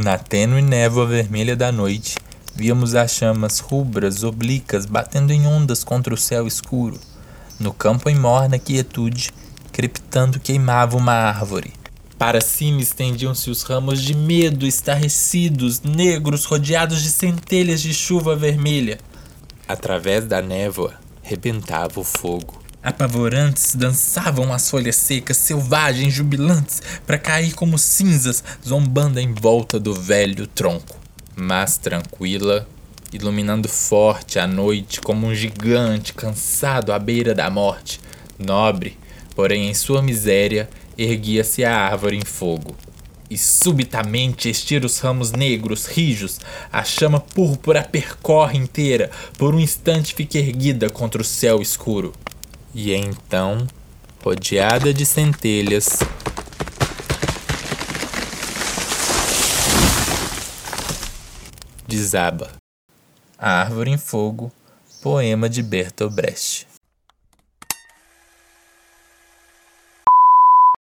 Na tênue névoa vermelha da noite, víamos as chamas rubras, oblíquas, batendo em ondas contra o céu escuro. No campo em morna quietude, crepitando queimava uma árvore. Para cima estendiam-se os ramos de medo, estarrecidos, negros, rodeados de centelhas de chuva vermelha. Através da névoa, rebentava o fogo. Apavorantes dançavam as folhas secas, selvagens, jubilantes, para cair como cinzas, zombando em volta do velho tronco. Mas tranquila, iluminando forte a noite como um gigante cansado à beira da morte, nobre, porém em sua miséria, erguia-se a árvore em fogo. E subitamente estira os ramos negros, rijos, a chama púrpura percorre inteira, por um instante fica erguida contra o céu escuro. E então, rodeada de centelhas, desaba. A Árvore em Fogo, poema de Bertolt Brecht.